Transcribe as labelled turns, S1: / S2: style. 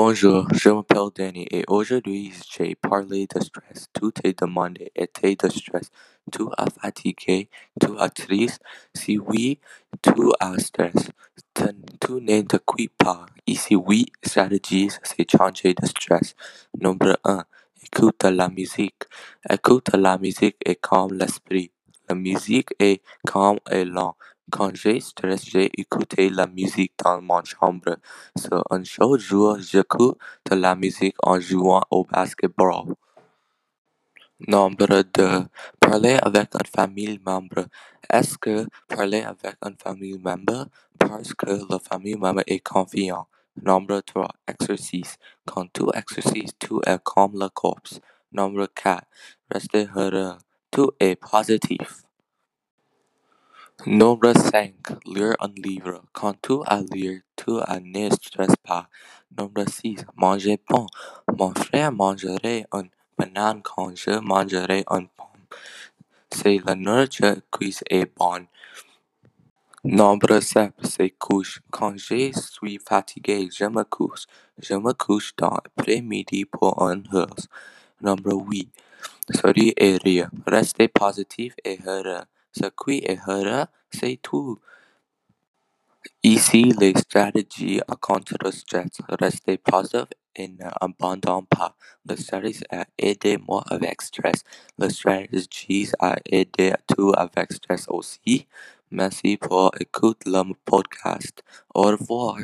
S1: Bonjour, je m'appelle Danny et aujourd'hui j'ai parlé de stress. Tout est demandé. Es-tu de stress? Tu es fatigué? Tu es triste? Si oui, tu as stress. Tu ne te pas. Ici, oui, stratégie, c'est changer de stress. Numéro 1. Écoute la musique. Écoute la musique et calme l'esprit. La musique est calme et lente. Quand j'ai stress, j'ai écouté la musique dans ma chambre. Sur un chaud jour, j'écoute de la musique en jouant au basketball. Nombre 2. Parler avec un famille membre. Est-ce que parler avec un famille membre parce que le famille membre est confiant? Nombre 3. Exercice. Quand tu exercices, tu es comme le corps. Nombre 4. Rester heureux. Tu es positif. Nombre 5. Lire un livre. Quand tu as lire, tu ne stresses pas. Nombre 6. Manger bon. Mon frère mangerait une banane quand je mangerai une pomme. C'est la nourriture qui est bonne. Nombre 7. C'est couche. Quand je suis fatigué, je me couche. Je me couche dans l'après-midi pour une heure. Nombre 8. Sourire et rire. Rester positif et heureux. Sequeira say too easily strategies are considered stress restés passive en abandonnant pas. Le stratégies est moi avec stress. Le stratégies a aidé avec stress aussi. Merci pour écouter le podcast. Au revoir.